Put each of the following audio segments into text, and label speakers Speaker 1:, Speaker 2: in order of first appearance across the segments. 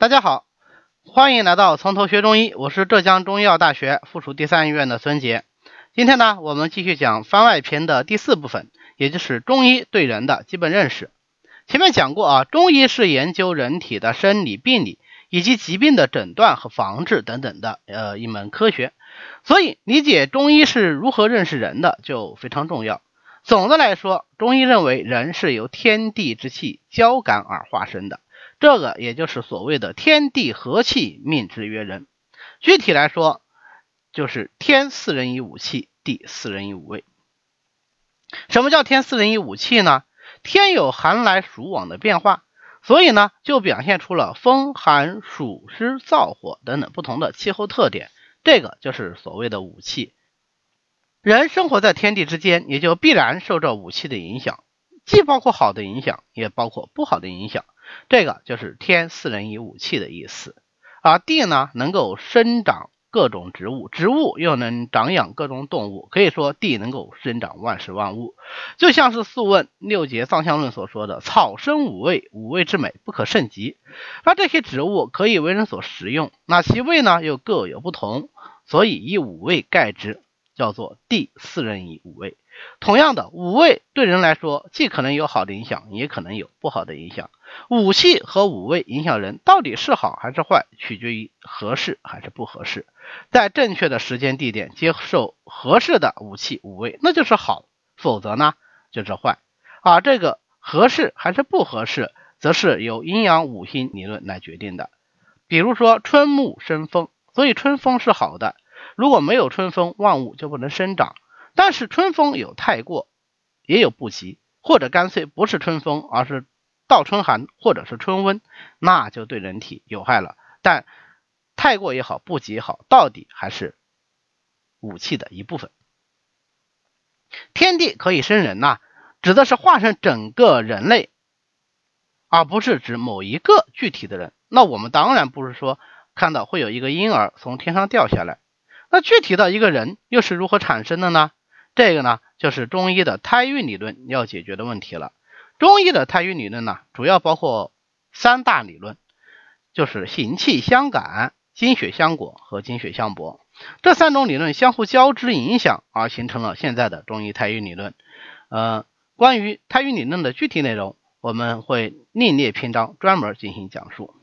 Speaker 1: 大家好，欢迎来到从头学中医，我是浙江中医药大学附属第三医院的孙杰。今天呢，我们继续讲番外篇的第四部分，也就是中医对人的基本认识。前面讲过啊，中医是研究人体的生理病理以及疾病的诊断和防治等等的呃一门科学，所以理解中医是如何认识人的就非常重要。总的来说，中医认为人是由天地之气交感而化生的。这个也就是所谓的天地和气，命之曰人。具体来说，就是天四人以五气，地四人以五味。什么叫天四人以五气呢？天有寒来暑往的变化，所以呢，就表现出了风寒暑湿燥火等等不同的气候特点。这个就是所谓的五气。人生活在天地之间，也就必然受这五气的影响，既包括好的影响，也包括不好的影响。这个就是天四人以五气的意思，而地呢能够生长各种植物，植物又能长养各种动物，可以说地能够生长万事万物。就像是《素问·六节藏象论》所说的“草生五味，五味之美不可胜极”。那这些植物可以为人所食用，那其味呢又各有不同，所以以五味盖之，叫做第四人以五味。同样的，五味对人来说，既可能有好的影响，也可能有不好的影响。五气和五味影响人到底是好还是坏，取决于合适还是不合适。在正确的时间地点接受合适的五气五味，那就是好；否则呢，就是坏。而这个合适还是不合适，则是由阴阳五行理论来决定的。比如说春木生风，所以春风是好的。如果没有春风，万物就不能生长。但是春风有太过，也有不及，或者干脆不是春风，而是倒春寒，或者是春温，那就对人体有害了。但太过也好，不及也好，到底还是武器的一部分。天地可以生人呐，指的是化身整个人类，而不是指某一个具体的人。那我们当然不是说看到会有一个婴儿从天上掉下来，那具体的一个人又是如何产生的呢？这个呢，就是中医的胎孕理论要解决的问题了。中医的胎孕理论呢，主要包括三大理论，就是行气相感、精血相果和精血相搏这三种理论相互交织影响，而形成了现在的中医胎孕理论。呃，关于胎孕理论的具体内容，我们会另列篇章专门进行讲述。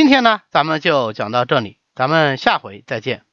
Speaker 1: 今天呢，咱们就讲到这里。咱们下回再见。